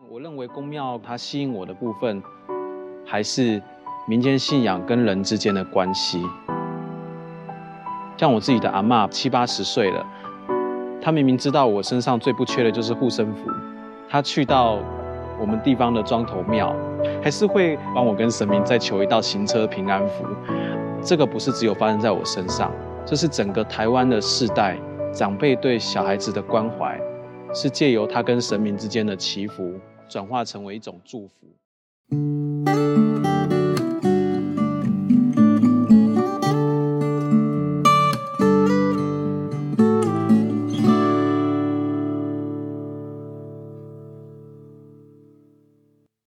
我认为宫庙它吸引我的部分，还是民间信仰跟人之间的关系。像我自己的阿嬷七八十岁了，她明明知道我身上最不缺的就是护身符，她去到我们地方的庄头庙，还是会帮我跟神明再求一道行车平安符。这个不是只有发生在我身上，这是整个台湾的世代长辈对小孩子的关怀，是借由他跟神明之间的祈福。转化成为一种祝福。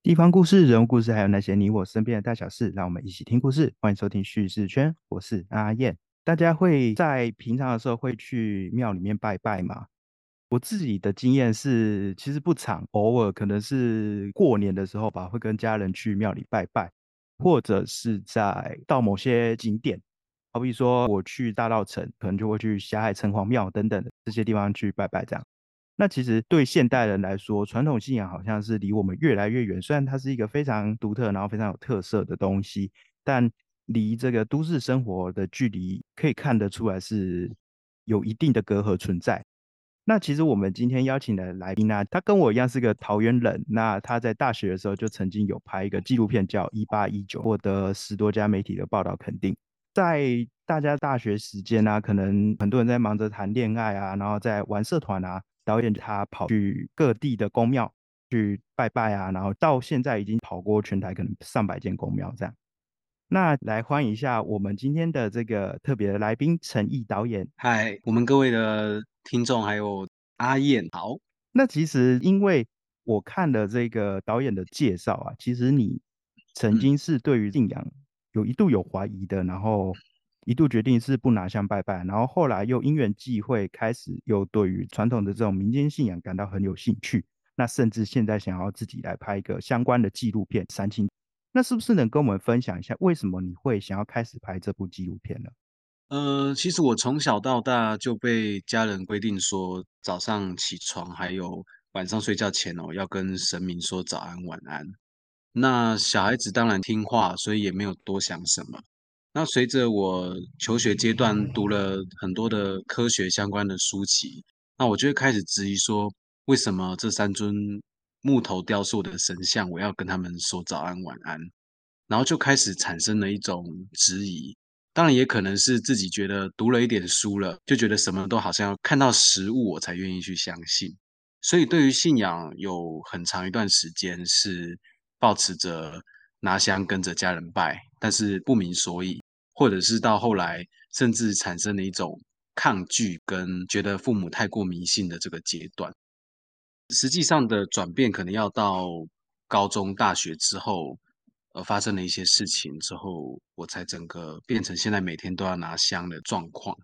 地方故事、人物故事，还有那些你我身边的大小事，让我们一起听故事。欢迎收听叙事圈，我是阿燕。大家会在平常的时候会去庙里面拜拜吗？我自己的经验是，其实不长，偶尔可能是过年的时候吧，会跟家人去庙里拜拜，或者是在到某些景点，好比说我去大稻城，可能就会去霞海城隍庙等等的这些地方去拜拜。这样，那其实对现代人来说，传统信仰好像是离我们越来越远。虽然它是一个非常独特，然后非常有特色的东西，但离这个都市生活的距离，可以看得出来是有一定的隔阂存在。那其实我们今天邀请的来宾呢，他跟我一样是个桃园人。那他在大学的时候就曾经有拍一个纪录片叫《一八一九》，获得十多家媒体的报道肯定。在大家大学时间呢，可能很多人在忙着谈恋爱啊，然后在玩社团啊。导演他跑去各地的公庙去拜拜啊，然后到现在已经跑过全台可能上百间公庙这样。那来欢迎一下我们今天的这个特别的来宾陈毅导演。嗨，我们各位的。听众还有阿燕，好。那其实因为我看了这个导演的介绍啊，其实你曾经是对于信仰有一度有怀疑的，然后一度决定是不拿香拜拜，然后后来又因缘际会开始又对于传统的这种民间信仰感到很有兴趣，那甚至现在想要自己来拍一个相关的纪录片《三清》，那是不是能跟我们分享一下为什么你会想要开始拍这部纪录片呢？呃，其实我从小到大就被家人规定说，早上起床还有晚上睡觉前哦，要跟神明说早安晚安。那小孩子当然听话，所以也没有多想什么。那随着我求学阶段读了很多的科学相关的书籍，那我就会开始质疑说，为什么这三尊木头雕塑的神像，我要跟他们说早安晚安？然后就开始产生了一种质疑。当然也可能是自己觉得读了一点书了，就觉得什么都好像要看到实物我才愿意去相信。所以对于信仰有很长一段时间是保持着拿香跟着家人拜，但是不明所以，或者是到后来甚至产生了一种抗拒跟觉得父母太过迷信的这个阶段。实际上的转变可能要到高中、大学之后。而发生了一些事情之后，我才整个变成现在每天都要拿香的状况。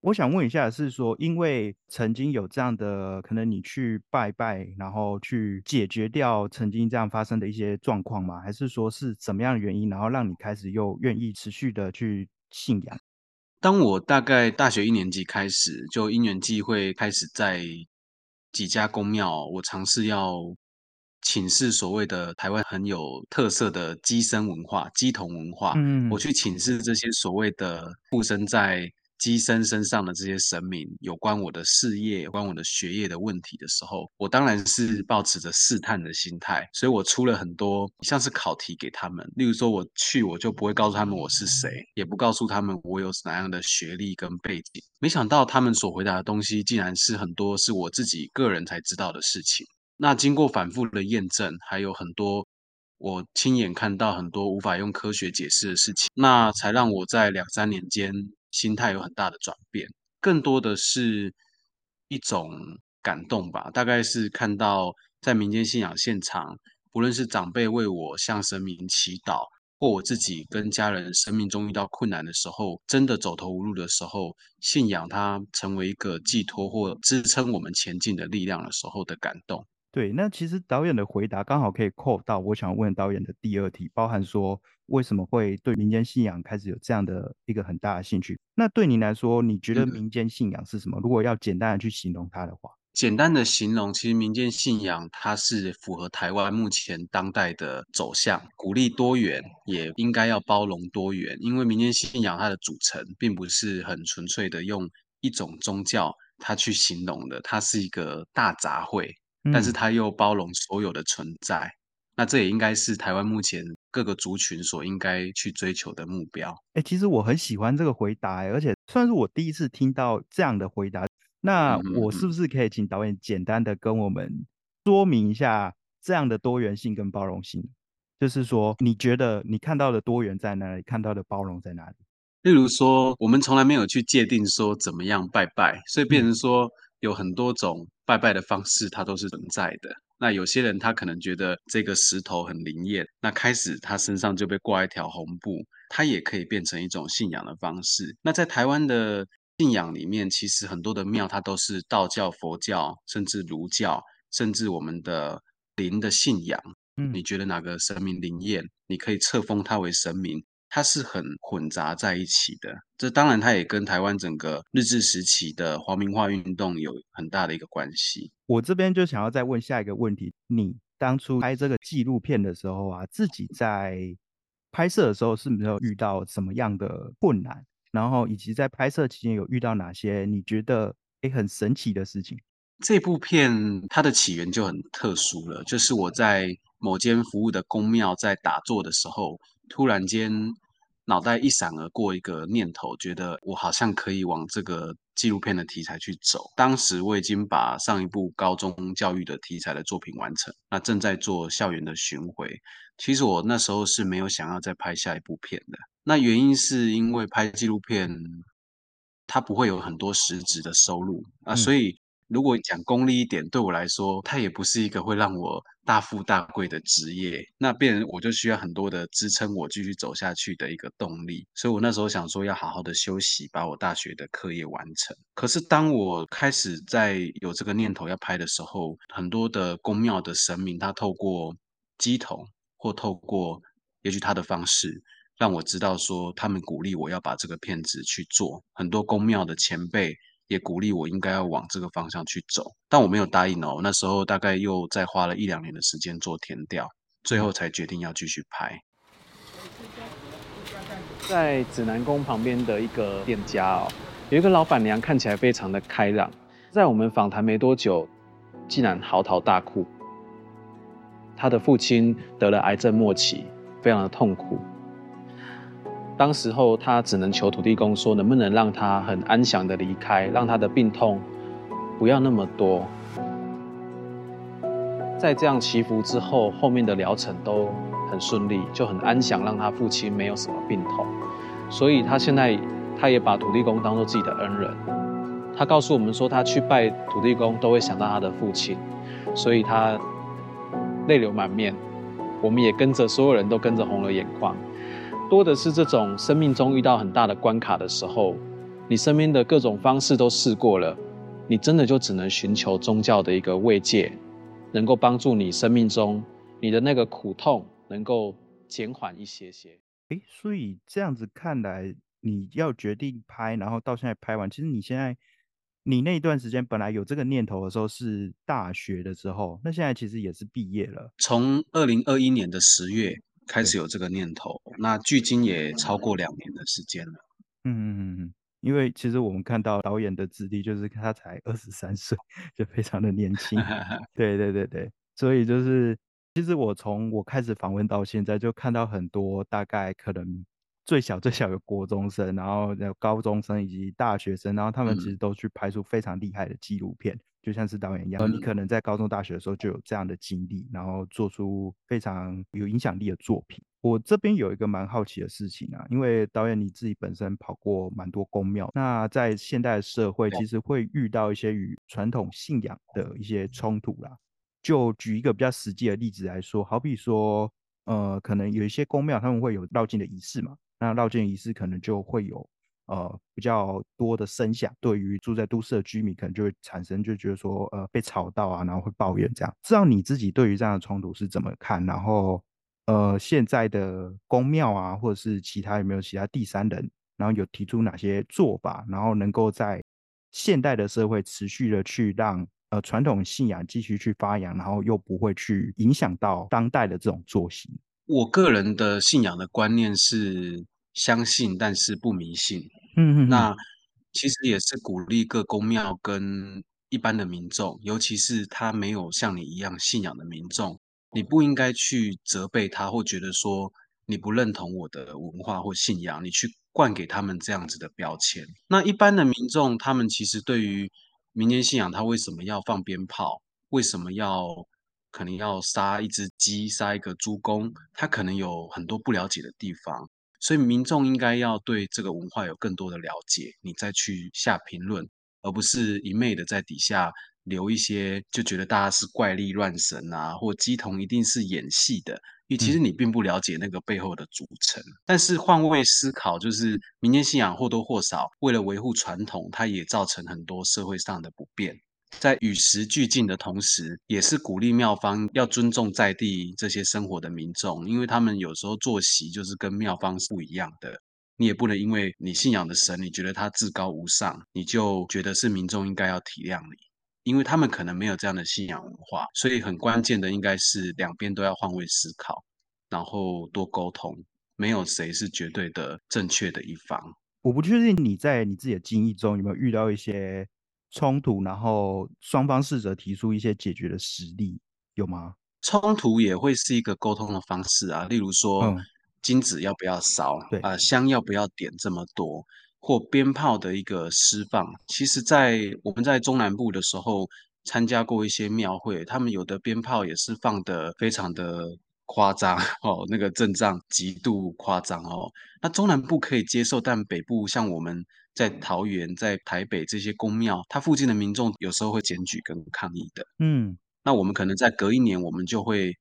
我想问一下，是说因为曾经有这样的可能，你去拜拜，然后去解决掉曾经这样发生的一些状况吗？还是说是怎么样的原因，然后让你开始又愿意持续的去信仰？当我大概大学一年级开始，就因缘际会开始在几家公庙，我尝试要。请示所谓的台湾很有特色的鸡生文化、鸡童文化，嗯，我去请示这些所谓的附身在鸡生身上的这些神明，有关我的事业、有关我的学业的问题的时候，我当然是抱持着试探的心态，所以我出了很多像是考题给他们。例如说，我去我就不会告诉他们我是谁，也不告诉他们我有哪样的学历跟背景。没想到他们所回答的东西，竟然是很多是我自己个人才知道的事情。那经过反复的验证，还有很多我亲眼看到很多无法用科学解释的事情，那才让我在两三年间心态有很大的转变。更多的是一种感动吧，大概是看到在民间信仰现场，不论是长辈为我向神明祈祷，或我自己跟家人生命中遇到困难的时候，真的走投无路的时候，信仰它成为一个寄托或支撑我们前进的力量的时候的感动。对，那其实导演的回答刚好可以扣到我想问导演的第二题，包含说为什么会对民间信仰开始有这样的一个很大的兴趣？那对你来说，你觉得民间信仰是什么？如果要简单的去形容它的话，简单的形容，其实民间信仰它是符合台湾目前当代的走向，鼓励多元，也应该要包容多元。因为民间信仰它的组成并不是很纯粹的用一种宗教它去形容的，它是一个大杂烩，但是嗯，它又包容所有的存在。那这也应该是台湾目前各个族群所应该去追求的目标。哎、其实我很喜欢这个回答、欸，而且算是我第一次听到这样的回答。那。我是不是可以请导演简单的跟我们说明一下这样的多元性跟包容性？就是说，你觉得你看到的多元在哪里？看到的包容在哪里？例如说，我们从来没有去界定说怎么样拜拜，所以变嗯成说有很多种拜拜的方式，它都是存在的。那有些人他可能觉得这个石头很灵验，那开始他身上就被挂一条红布，它也可以变成一种信仰的方式。那在台湾的信仰里面，其实很多的庙它都是道教、佛教，甚至儒教，甚至我们的灵的信仰。嗯。你觉得哪个神明灵验，你可以册封他为神明，它是很混杂在一起的。这当然它也跟台湾整个日治时期的皇民化运动有很大的一个关系。我这边就想要再问下一个问题：你当初拍这个纪录片的时候啊，自己在拍摄的时候是没有遇到什么样的困难？然后以及在拍摄期间有遇到哪些你觉得诶很神奇的事情？这部片它的起源就很特殊了，就是我在某间服务的公庙在打坐的时候，突然间脑袋一闪而过一个念头，觉得我好像可以往这个纪录片的题材去走。当时我已经把上一部高中教育的题材的作品完成，那正在做校园的巡回。其实我那时候是没有想要再拍下一部片的，那原因是因为拍纪录片，它不会有很多实质的收入啊，嗯，所以如果讲功利一点，对我来说，它也不是一个会让我大富大贵的职业。那变我就需要很多的支撑我继续走下去的一个动力。所以我那时候想说，要好好的休息，把我大学的课业完成。可是当我开始在有这个念头要拍的时候，很多的宫庙的神明，他透过鸡头或透过也许他的方式。让我知道说，他们鼓励我要把这个片子去做，很多宫庙的前辈也鼓励我应该要往这个方向去走，但我没有答应哦。那时候大概又再花了一两年的时间做填调，最后才决定要继续拍。在指南宫旁边的一个店家哦，有一个老板娘看起来非常的开朗，在我们访谈没多久，竟然嚎啕大哭。他的父亲得了癌症末期，非常的痛苦。当时候，他只能求土地公说，能不能让他很安详的离开，让他的病痛不要那么多。在这样祈福之后，后面的疗程都很顺利，就很安详，让他父亲没有什么病痛。所以他现在他也把土地公当做自己的恩人。他告诉我们说，他去拜土地公都会想到他的父亲，所以他泪流满面。我们也跟着所有人都跟着红了眼眶。多的是这种生命中遇到很大的关卡的时候，你身边的各种方式都试过了，你真的就只能寻求宗教的一个慰藉，能够帮助你生命中你的那个苦痛能够减缓一些些。诶，所以这样子看来，你要决定拍，然后到现在拍完，其实你现在你那段时间本来有这个念头的时候是大学的时候，那现在其实也是毕业了。从二零二一年的十月开始有这个念头，那距今也超过两年的时间了。嗯嗯嗯嗯，因为其实我们看到导演的资历，就是他才二十三岁，就非常的年轻。对对对对，所以就是其实我从我开始访问到现在，就看到很多大概可能最小最小的国中生，然后有高中生以及大学生，然后他们其嗯实都去拍出非常厉害的纪录片，就像是导演一样。呃你嗯可能在高中、大学的时候就有这样的经历，然后做出非常有影响力的作品。我这边有一个蛮好奇的事情啊，因为导演你自己本身跑过蛮多宫庙，那在现代社会其实会遇到一些与传统信仰的一些冲突啦。就举一个比较实际的例子来说，好比说，呃，可能有一些宫庙他们会有绕境的仪式嘛，那绕境仪式可能就会有呃比较多的声响，对于住在都市的居民可能就会产生就觉得说呃被吵到啊，然后会抱怨这样。知道你自己对于这样的冲突是怎么看？然后呃现在的宫庙啊，或者是其他有没有其他第三人，然后有提出哪些做法，然后能够在现代的社会持续的去让呃传统信仰继续去发扬，然后又不会去影响到当代的这种作息？我个人的信仰的观念是相信，但是不迷信。嗯嗯，那其实也是鼓励各公庙跟一般的民众，尤其是他没有像你一样信仰的民众，你不应该去责备他，或觉得说你不认同我的文化或信仰，你去灌给他们这样子的标签。那一般的民众，他们其实对于民间信仰，他为什么要放鞭炮？为什么要可能要杀一只鸡、杀一个猪公？他可能有很多不了解的地方。所以民众应该要对这个文化有更多的了解，你再去下评论，而不是一昧的在底下留一些，就觉得大家是怪力乱神啊，或鸡同一定是演戏的，因为其实你并不了解那个背后的组成。但是换位思考，就是民间信仰或多或少为了维护传统，它也造成很多社会上的不便。在与时俱进的同时，也是鼓励庙方要尊重在地这些生活的民众，因为他们有时候作息就是跟庙方是不一样的。你也不能因为你信仰的神，你觉得他至高无上，你就觉得是民众应该要体谅你，因为他们可能没有这样的信仰文化。所以很关键的应该是两边都要换位思考，然后多沟通，没有谁是绝对的正确的一方。我不确定你在你自己的经历中有没有遇到一些。冲突，然后双方试着提出一些解决的实例，有吗？冲突也会是一个沟通的方式啊，例如说金子要不要烧，对啊，香要不要点这么多，或鞭炮的一个释放。其实，在我们在中南部的时候参加过一些庙会，他们有的鞭炮也是放的非常的夸张哦，那个阵仗极度夸张哦。那中南部可以接受，但北部像我们。在桃园、在台北这些公庙，它附近的民众有时候会检举跟抗议的。嗯，那我们可能在隔一年，我们就会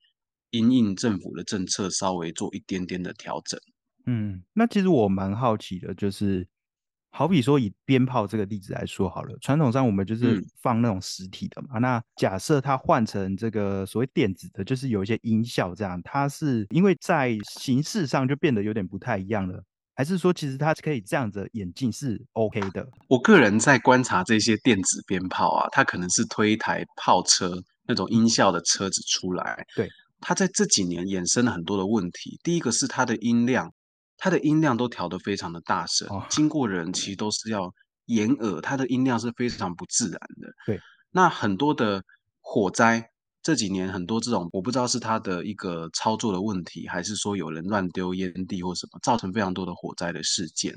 因应政府的政策，稍微做一点点的调整。嗯，那其实我蛮好奇的，就是好比说以鞭炮这个例子来说好了，传统上我们就是放那种实体的嘛。那假设它换成这个所谓电子的，就是有一些音效这样，它是因为在形式上就变得有点不太一样了。还是说，其实它是可以这样子演进是 OK 的。我个人在观察这些电子鞭炮啊，它可能是推一台炮车那种音效的车子出来。对，它在这几年衍生了很多的问题。第一个是它的音量，它的音量都调得非常的大声，经过人其实都是要掩耳，它的音量是非常不自然的。对，那很多的火灾。这几年很多这种，我不知道是他的一个操作的问题，还是说有人乱丢烟蒂或什么，造成非常多的火灾的事件。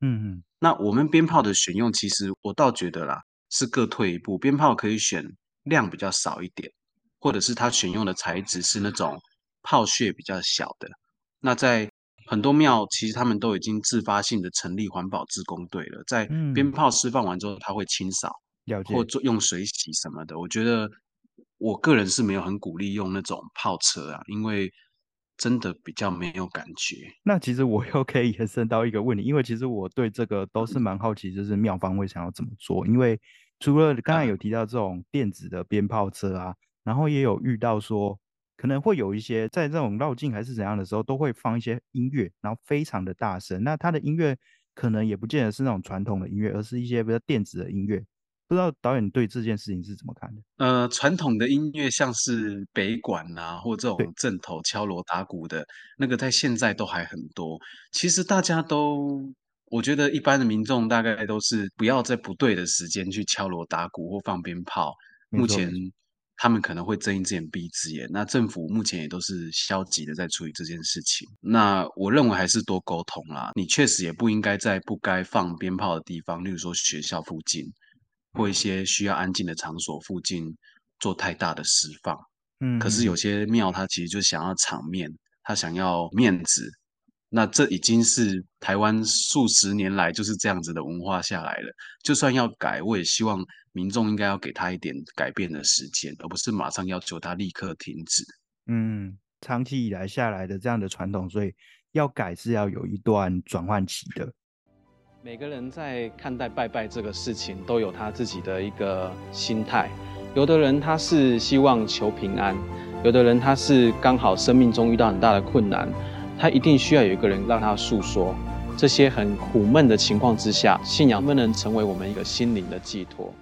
嗯嗯，那我们鞭炮的选用，其实我倒觉得啦，是各退一步，鞭炮可以选量比较少一点，或者是它选用的材质是那种炮屑比较小的。那在很多庙，其实他们都已经自发性的成立环保自工队了，在鞭炮释放完之后，他会清扫，或做用水洗什么的。我觉得。我个人是没有很鼓励用那种炮车啊，因为真的比较没有感觉。那其实我又可以延伸到一个问题，因为其实我对这个都是蛮好奇，就是妙方会想要怎么做？因为除了刚才有提到这种电子的鞭炮车啊，然后也有遇到说可能会有一些在这种绕境还是怎样的时候，都会放一些音乐，然后非常的大声。那它的音乐可能也不见得是那种传统的音乐，而是一些比较电子的音乐。不知道导演对这件事情是怎么看的？呃，传统的音乐像是北管啊，或这种阵头敲锣打鼓的那个，在现在都还很多。其实大家都，我觉得一般的民众大概都是不要在不对的时间去敲锣打鼓或放鞭炮。目前他们可能会睁一只眼闭一只眼。那政府目前也都是消极的在处理这件事情。那我认为还是多沟通啦。你确实也不应该在不该放鞭炮的地方，例如说学校附近。或一些需要安静的场所附近做太大的释放，嗯，可是有些庙它其实就想要场面，它想要面子，那这已经是台湾数十年来就是这样子的文化下来了。就算要改，我也希望民众应该要给他一点改变的时间，而不是马上要求他立刻停止。嗯，长期以来下来的这样的传统，所以要改是要有一段转换期的。每个人在看待拜拜这个事情，都有他自己的一个心态。有的人他是希望求平安，有的人他是刚好生命中遇到很大的困难，他一定需要有一个人让他诉说。这些很苦闷的情况之下，信仰不能成为我们一个心灵的寄托。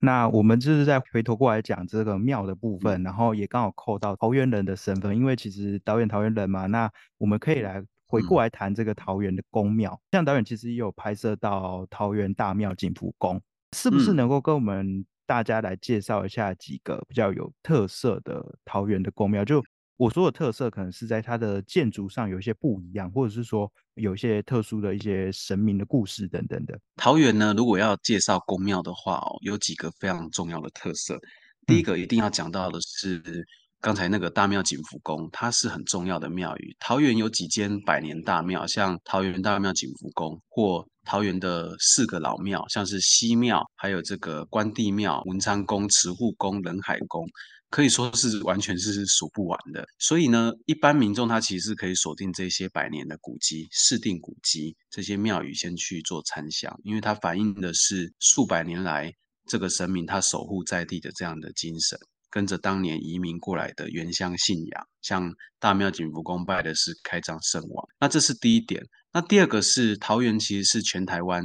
那我们就是在回头过来讲这个庙的部分，然后也刚好扣到桃园人的身份，因为其实导演桃园人嘛，那我们可以来回过来谈这个桃园的宫庙。像导演其实也有拍摄到桃园大庙景福宫，是不是能够跟我们大家来介绍一下几个比较有特色的桃园的宫庙？就我说的特色，可能是在它的建筑上有一些不一样，或者是说有一些特殊的一些神明的故事等等的。桃园呢，如果要介绍宫庙的话哦，有几个非常重要的特色。第一个一定要讲到的是刚才那个大庙景福宫，它是很重要的庙宇。桃园有几间百年大庙，像桃园大庙景福宫，或桃园的四个老庙，像是西庙，还有这个关帝庙、文昌宫、慈护宫、仁海宫。可以说是完全是数不完的，所以呢，一般民众他其实可以锁定这些百年的古迹、市定古迹这些庙宇先去做参详，因为它反映的是数百年来这个神明他守护在地的这样的精神，跟着当年移民过来的原乡信仰，像大庙景福宫拜的是开张圣王，那这是第一点。那第二个是桃园其实是全台湾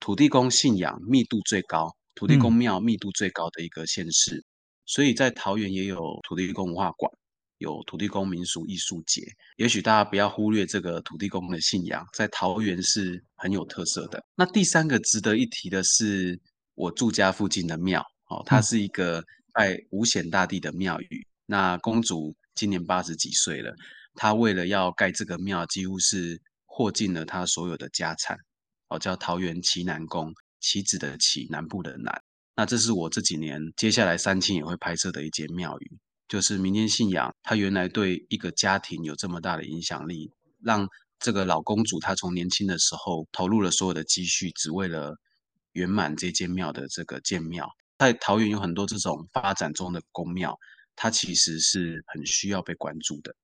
土地公信仰密度最高、土地公庙密度最高的一个县市。所以在桃园也有土地公文化馆，有土地公民俗艺术节。也许大家不要忽略这个土地公的信仰，在桃园是很有特色的。那第三个值得一提的是我住家附近的庙，哦，它是一个拜五显大帝的庙宇。那公主今年八十几岁了，她为了要盖这个庙，几乎是获尽了她所有的家产，哦，叫桃园旗南宫，旗子的旗，南部的南。那这是我这几年接下来三清也会拍摄的一间庙宇，就是民间信仰，它原来对一个家庭有这么大的影响力，让这个老公主她从年轻的时候投入了所有的积蓄，只为了圆满这间庙的这个建庙。在桃园有很多这种发展中的宫庙，它其实是很需要被关注的。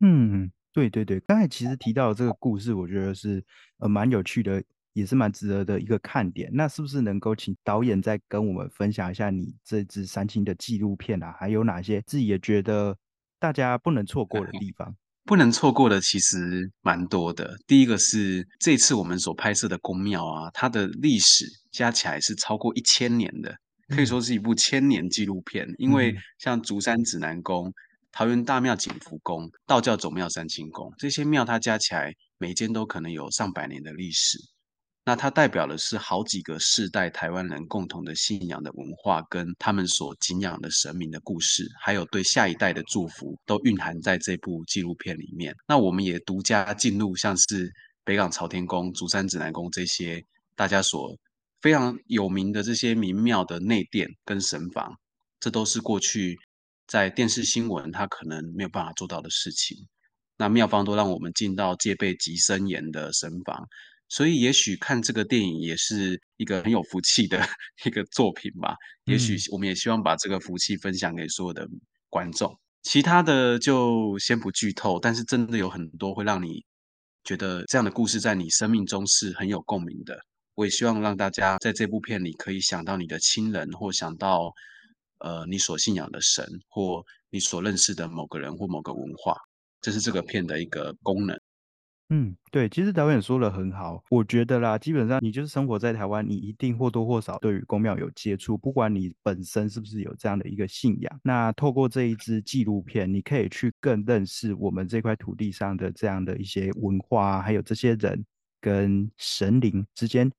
嗯，对对对，刚才其实提到这个故事，我觉得是呃蛮有趣的。也是蛮值得的一个看点。那是不是能够请导演再跟我们分享一下你这支三清的纪录片啊？还有哪些自己也觉得大家不能错过的地方？不能错过的其实蛮多的。第一个是这次我们所拍摄的宫庙啊，它的历史加起来是超过一千年的，可以说是一部千年纪录片。因为像竹山指南宫、桃园大庙景福宫、道教总庙三清宫这些庙，它加起来每间都可能有上百年的历史。那它代表的是好几个世代台湾人共同的信仰的文化，跟他们所敬仰的神明的故事，还有对下一代的祝福，都蕴含在这部纪录片里面。那我们也独家进入像是北港朝天宫、竹山指南宫这些大家所非常有名的这些名庙的内殿跟神房，这都是过去在电视新闻它可能没有办法做到的事情。那庙方都让我们进到戒备极森严的神房。所以，也许看这个电影也是一个很有福气的 一个作品吧。也许我们也希望把这个福气分享给所有的观众。其他的就先不剧透，但是真的有很多会让你觉得这样的故事在你生命中是很有共鸣的。我也希望让大家在这部片里可以想到你的亲人，或想到呃你所信仰的神，或你所认识的某个人或某个文化。这是这个片的一个功能。嗯，对，其实导演说的很好，我觉得啦，基本上你就是生活在台湾，你一定或多或少对于公庙有接触，不管你本身是不是有这样的一个信仰。那透过这一支纪录片，你可以去更认识我们这块土地上的这样的一些文化，还有这些人跟神灵之间，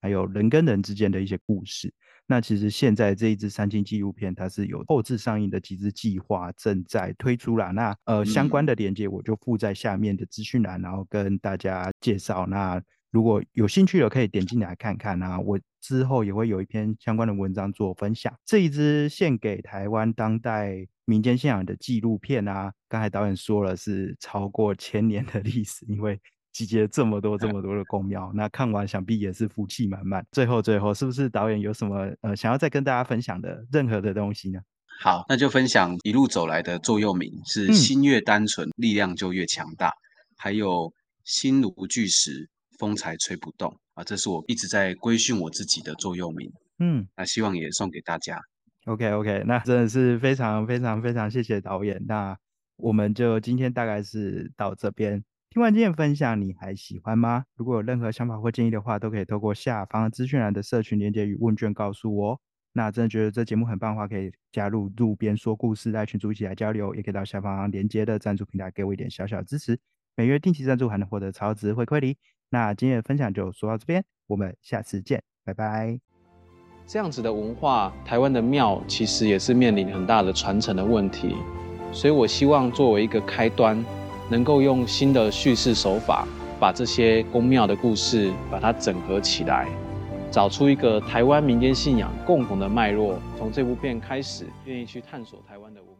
还有人跟人之间的一些故事。那其实现在这一支三清纪录片，它是有后置上映的几支计划正在推出啦。那呃相关的链接我就附在下面的资讯栏，然后跟大家介绍。那如果有兴趣的可以点进来看看啊。我之后也会有一篇相关的文章做分享。这一支献给台湾当代民间信仰的纪录片啊，刚才导演说了是超过千年的历史，因为。集结这么多这么多的公庙，那看完想必也是福气满满。最后最后，是不是导演有什么呃想要再跟大家分享的任何的东西呢？好，那就分享一路走来的座右铭是“心越单纯，力量就越强大”，还有“心如巨石，风才吹不动”啊，这是我一直在规训我自己的座右铭。嗯，那希望也送给大家。OK OK，那真的是非常非常非常谢谢导演。那我们就今天大概是到这边。听完今天分享，你还喜欢吗？如果有任何想法或建议的话，都可以透过下方资讯栏的社群连接与问卷告诉我。那真的觉得这节目很棒的话，可以加入路边说故事来群组一起来交流，也可以到下方连接的赞助平台给我一点小小支持。每月定期赞助还能获得超值回馈礼。那今天的分享就说到这边，我们下次见，拜拜。这样子的文化，台湾的庙其实也是面临很大的传承的问题，所以我希望作为一个开端，能够用新的叙事手法，把这些宫庙的故事把它整合起来，找出一个台湾民间信仰共同的脉络，从这部片开始，愿意去探索台湾的文化。